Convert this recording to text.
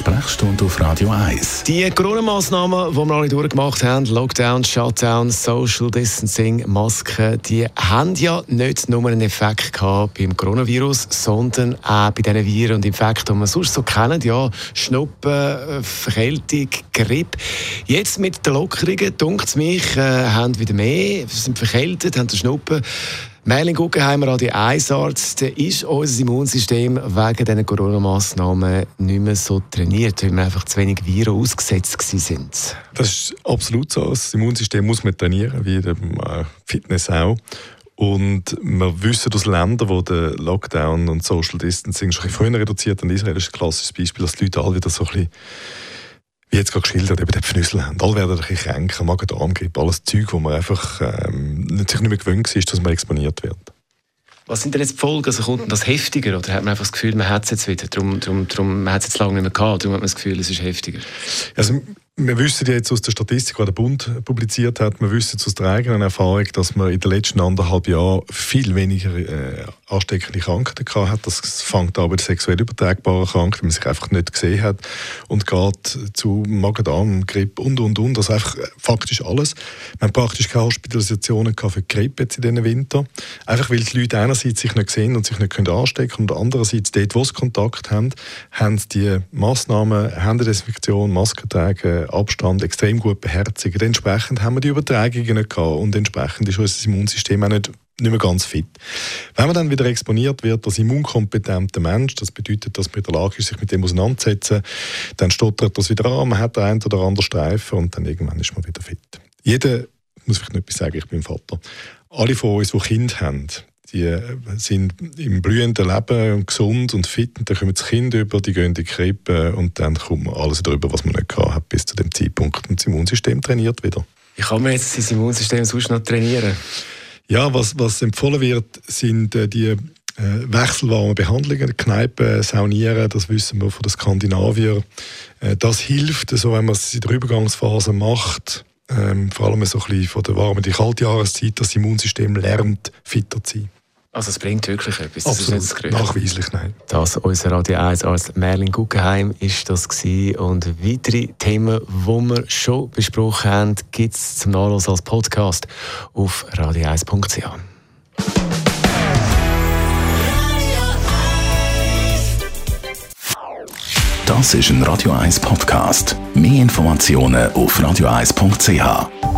Sprechstunde auf Radio 1. Die Corona-Massnahmen, die wir alle durchgemacht haben, Lockdown, Shutdown, Social Distancing, Masken, die haben ja nicht nur einen Effekt gehabt beim Coronavirus, sondern auch bei diesen Viren und Infekten, die wir sonst so kennen, ja, Schnuppen, äh, Verkältung, Grippe. Jetzt mit den Lockerungen, dunkt es mich, äh, haben wieder mehr, sind verkältet, haben den Schnuppen. Merlin Guggenheimer, Radio 1 Arzt, ist unser Immunsystem wegen diesen Corona-Massnahmen nicht mehr so trainiert, weil wir einfach zu wenig Viren ausgesetzt sind? Das ist absolut so. Das Immunsystem muss man trainieren, wie im äh, Fitness auch. Und wir wissen aus Ländern, wo der Lockdown und Social Distancing schon früher reduziert haben, Israel ist ein klassisches Beispiel, dass die Leute alle wieder so ein bisschen wie jetzt gerade geschildert, eben den Pfnüssel haben. Alle werden ein bisschen kränker, Magen-Darm-Grippe, alles Zeug, wo man einfach ähm, sich nicht mehr gewöhnt ist, dass man exponiert wird. Was sind denn jetzt die Folgen? Also kommt das heftiger oder hat man einfach das Gefühl, man hat es jetzt wieder? Darum, darum, darum, man hat es jetzt lange nicht mehr gehabt, darum hat man das Gefühl, es ist heftiger. Also, wir wissen jetzt aus der Statistik, die der Bund publiziert hat, wir wissen aus der eigenen Erfahrung, dass man in den letzten anderthalb Jahren viel weniger äh, ansteckende Krankheiten gehabt hat. Das fängt an bei sexuell übertragbaren Krankheiten, die man sich einfach nicht gesehen hat und geht zu Magen-Darm, Grippe und, und, und. Also einfach äh, faktisch alles. Wir haben praktisch keine Hospitalisationen für Grippe jetzt in diesem Winter. Einfach weil die Leute einerseits sich nicht sehen und sich nicht können anstecken und andererseits dort, wo sie Kontakt haben, haben die Massnahmen, Händedesinfektion, Masken tragen, Abstand extrem gut beherzigen. Entsprechend haben wir die Übertragungen nicht gehabt und entsprechend ist unser Immunsystem auch nicht nicht mehr ganz fit. Wenn man dann wieder exponiert wird als immunkompetenter Mensch, das bedeutet, dass man in der Lage ist, sich mit dem auseinanderzusetzen, dann stottert das wieder an, man hat einen oder anderen Streifen und dann irgendwann ist man wieder fit. Jeder, muss ich nicht sagen, ich bin Vater, alle von uns, die Kinder haben, die sind im blühenden Leben und gesund und fit und dann kommen das Kind über, die gehen in die Krippe und dann kommt alles darüber, was man nicht gehabt hat bis zu dem Zeitpunkt und das Immunsystem trainiert wieder. Wie kann man jetzt das Immunsystem sonst noch trainieren? Ja, was, was empfohlen wird, sind äh, die äh, wechselwarme Behandlungen, Kneipen, Saunieren, das wissen wir von den Skandinaviern. Äh, das hilft, so wenn man es in der Übergangsphase macht, ähm, vor allem so ein bisschen von der warmen in die kalte Jahreszeit, das Immunsystem lernt, fitter zu sein. Also es bringt wirklich etwas. Das Absolut, nachweislich, nein. Das unser Radio 1 als Merlin Guggenheim ist das gewesen. Und weitere Themen, die wir schon besprochen haben, gibt es zum Nachlassen als Podcast auf radio1.ch. Das ist ein Radio 1 Podcast. Mehr Informationen auf radio1.ch.